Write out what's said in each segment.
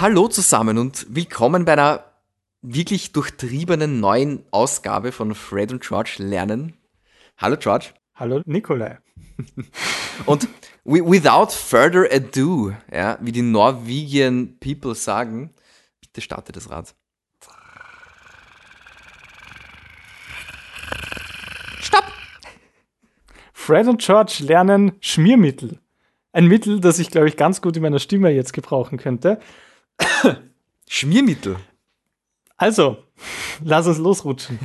Hallo zusammen und willkommen bei einer wirklich durchtriebenen neuen Ausgabe von Fred und George lernen. Hallo George. Hallo Nikolai. und without further ado, ja, wie die Norwegian People sagen, bitte starte das Rad. Stopp! Fred und George lernen Schmiermittel. Ein Mittel, das ich, glaube ich, ganz gut in meiner Stimme jetzt gebrauchen könnte. Schmiermittel. Also, lass uns losrutschen.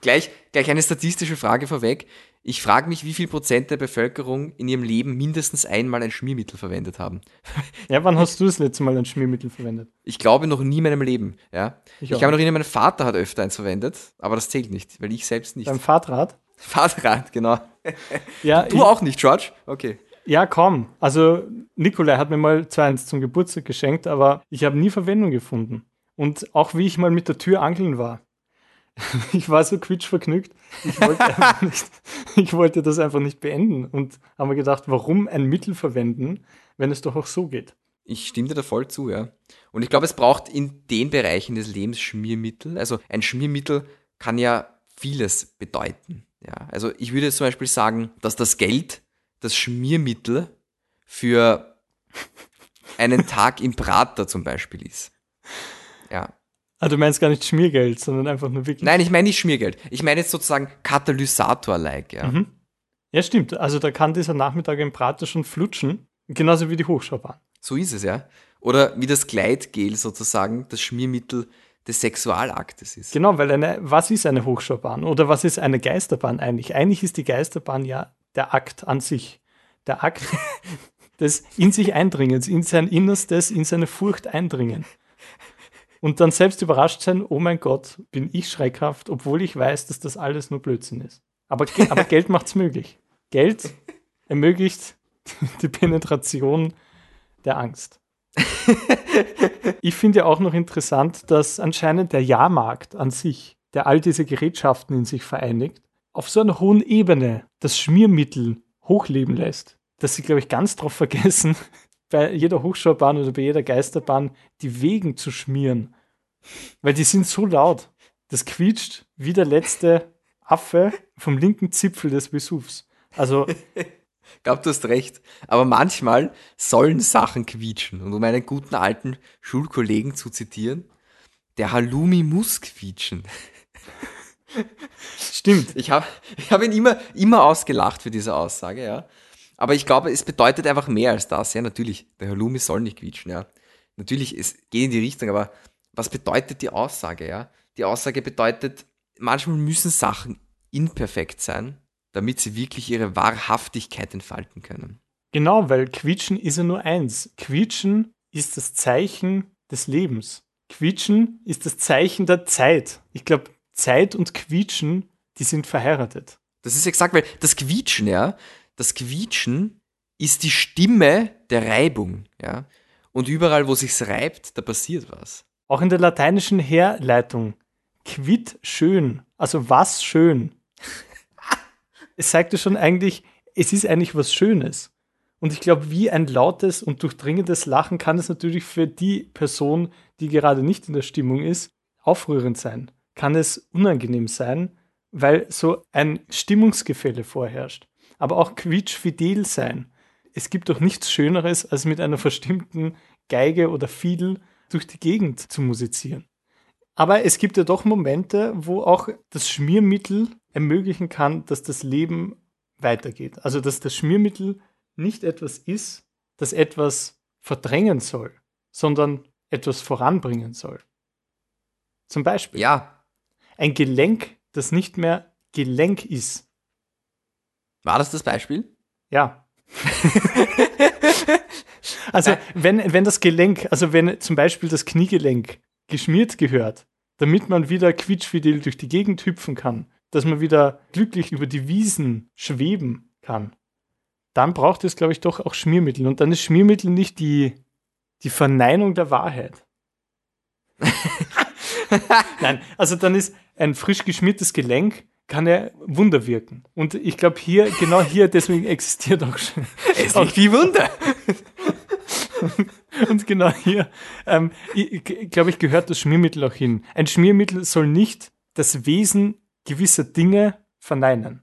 gleich, gleich eine statistische Frage vorweg. Ich frage mich, wie viel Prozent der Bevölkerung in ihrem Leben mindestens einmal ein Schmiermittel verwendet haben. Ja, wann hast du das letzte Mal ein Schmiermittel verwendet? Ich glaube noch nie in meinem Leben. Ja? Ich, ich habe noch nie, mein Vater hat öfter eins verwendet, aber das zählt nicht, weil ich selbst nicht. Beim Fahrrad? Fahrrad, genau. Ja, du ich, auch nicht, George? Okay. Ja, kaum. Also Nikolai hat mir mal zwar eins zum Geburtstag geschenkt, aber ich habe nie Verwendung gefunden. Und auch wie ich mal mit der Tür angeln war. Ich war so quietschvergnügt. Ich wollte, nicht, ich wollte das einfach nicht beenden und habe mir gedacht, warum ein Mittel verwenden, wenn es doch auch so geht. Ich stimme dir da voll zu, ja. Und ich glaube, es braucht in den Bereichen des Lebens Schmiermittel. Also ein Schmiermittel kann ja vieles bedeuten. Ja, also ich würde zum Beispiel sagen, dass das Geld das Schmiermittel für einen Tag im Prater zum Beispiel ist. Ja. Ah, du meinst gar nicht Schmiergeld, sondern einfach nur wirklich. Nein, ich meine nicht Schmiergeld. Ich meine jetzt sozusagen Katalysator-like, ja. Mhm. Ja, stimmt. Also da kann dieser Nachmittag im Prater schon flutschen, genauso wie die Hochschaubahn. So ist es, ja. Oder wie das Gleitgel sozusagen, das Schmiermittel des Sexualaktes ist. Genau, weil eine, was ist eine Hochschaubahn oder was ist eine Geisterbahn eigentlich? Eigentlich ist die Geisterbahn ja der Akt an sich. Der Akt des in sich Eindringens, in sein Innerstes, in seine Furcht eindringen. Und dann selbst überrascht sein, oh mein Gott, bin ich schreckhaft, obwohl ich weiß, dass das alles nur Blödsinn ist. Aber, aber Geld macht es möglich. Geld ermöglicht die Penetration der Angst. ich finde ja auch noch interessant, dass anscheinend der Jahrmarkt an sich, der all diese Gerätschaften in sich vereinigt, auf so einer hohen Ebene das Schmiermittel hochleben lässt, dass sie, glaube ich, ganz drauf vergessen, bei jeder Hochschaubahn oder bei jeder Geisterbahn die Wegen zu schmieren. Weil die sind so laut. Das quietscht wie der letzte Affe vom linken Zipfel des Vesuvs. Also. Ich glaube, du hast recht. Aber manchmal sollen Sachen quietschen. Und um einen guten alten Schulkollegen zu zitieren, der Halloumi muss quietschen. Stimmt. Ich habe ich hab ihn immer, immer ausgelacht für diese Aussage, ja. Aber ich glaube, es bedeutet einfach mehr als das. Ja, natürlich, der Halloumi soll nicht quietschen, ja. Natürlich, es geht in die Richtung, aber was bedeutet die Aussage, ja? Die Aussage bedeutet, manchmal müssen Sachen imperfekt sein, damit sie wirklich ihre Wahrhaftigkeit entfalten können. Genau, weil Quietschen ist ja nur eins. Quietschen ist das Zeichen des Lebens. Quietschen ist das Zeichen der Zeit. Ich glaube, Zeit und Quietschen, die sind verheiratet. Das ist exakt, weil das Quietschen, ja, das Quietschen ist die Stimme der Reibung, ja. Und überall, wo sich's reibt, da passiert was. Auch in der lateinischen Herleitung. Quid schön. Also was schön. es zeigt ja schon eigentlich, es ist eigentlich was Schönes. Und ich glaube, wie ein lautes und durchdringendes Lachen kann es natürlich für die Person, die gerade nicht in der Stimmung ist, aufrührend sein. Kann es unangenehm sein, weil so ein Stimmungsgefälle vorherrscht aber auch quietschfidel sein. Es gibt doch nichts Schöneres, als mit einer verstimmten Geige oder Fiedel durch die Gegend zu musizieren. Aber es gibt ja doch Momente, wo auch das Schmiermittel ermöglichen kann, dass das Leben weitergeht. Also dass das Schmiermittel nicht etwas ist, das etwas verdrängen soll, sondern etwas voranbringen soll. Zum Beispiel. Ja. Ein Gelenk, das nicht mehr Gelenk ist, war das das Beispiel? Ja. also, wenn, wenn das Gelenk, also wenn zum Beispiel das Kniegelenk geschmiert gehört, damit man wieder quietschfidel durch die Gegend hüpfen kann, dass man wieder glücklich über die Wiesen schweben kann, dann braucht es, glaube ich, doch auch Schmiermittel. Und dann ist Schmiermittel nicht die, die Verneinung der Wahrheit. Nein, also dann ist ein frisch geschmiertes Gelenk kann er Wunder wirken. Und ich glaube hier, genau hier, deswegen existiert auch schon. Es auch wie Wunder. Und genau hier, ähm, ich, glaube ich, gehört das Schmiermittel auch hin. Ein Schmiermittel soll nicht das Wesen gewisser Dinge verneinen.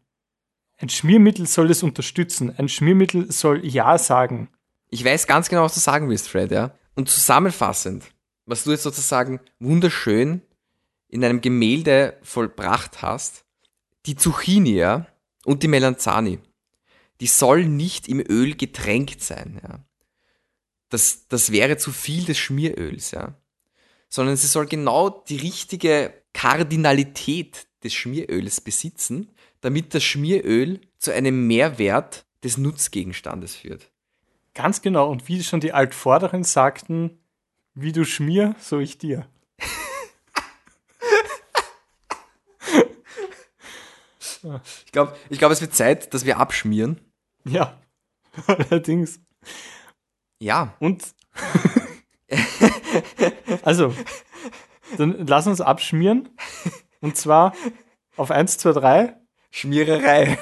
Ein Schmiermittel soll es unterstützen. Ein Schmiermittel soll Ja sagen. Ich weiß ganz genau, was du sagen willst, Fred, ja. Und zusammenfassend, was du jetzt sozusagen wunderschön in einem Gemälde vollbracht hast, die Zucchini, ja, und die Melanzani, die soll nicht im Öl getränkt sein, ja. Das, das wäre zu viel des Schmieröls, ja. Sondern sie soll genau die richtige Kardinalität des Schmieröls besitzen, damit das Schmieröl zu einem Mehrwert des Nutzgegenstandes führt. Ganz genau. Und wie schon die Altvorderen sagten, wie du schmier, so ich dir. ich glaube, ich glaub, es wird Zeit, dass wir abschmieren. Ja, allerdings. Ja. Und. also, dann lass uns abschmieren. Und zwar auf 1, 2, 3. Schmiererei.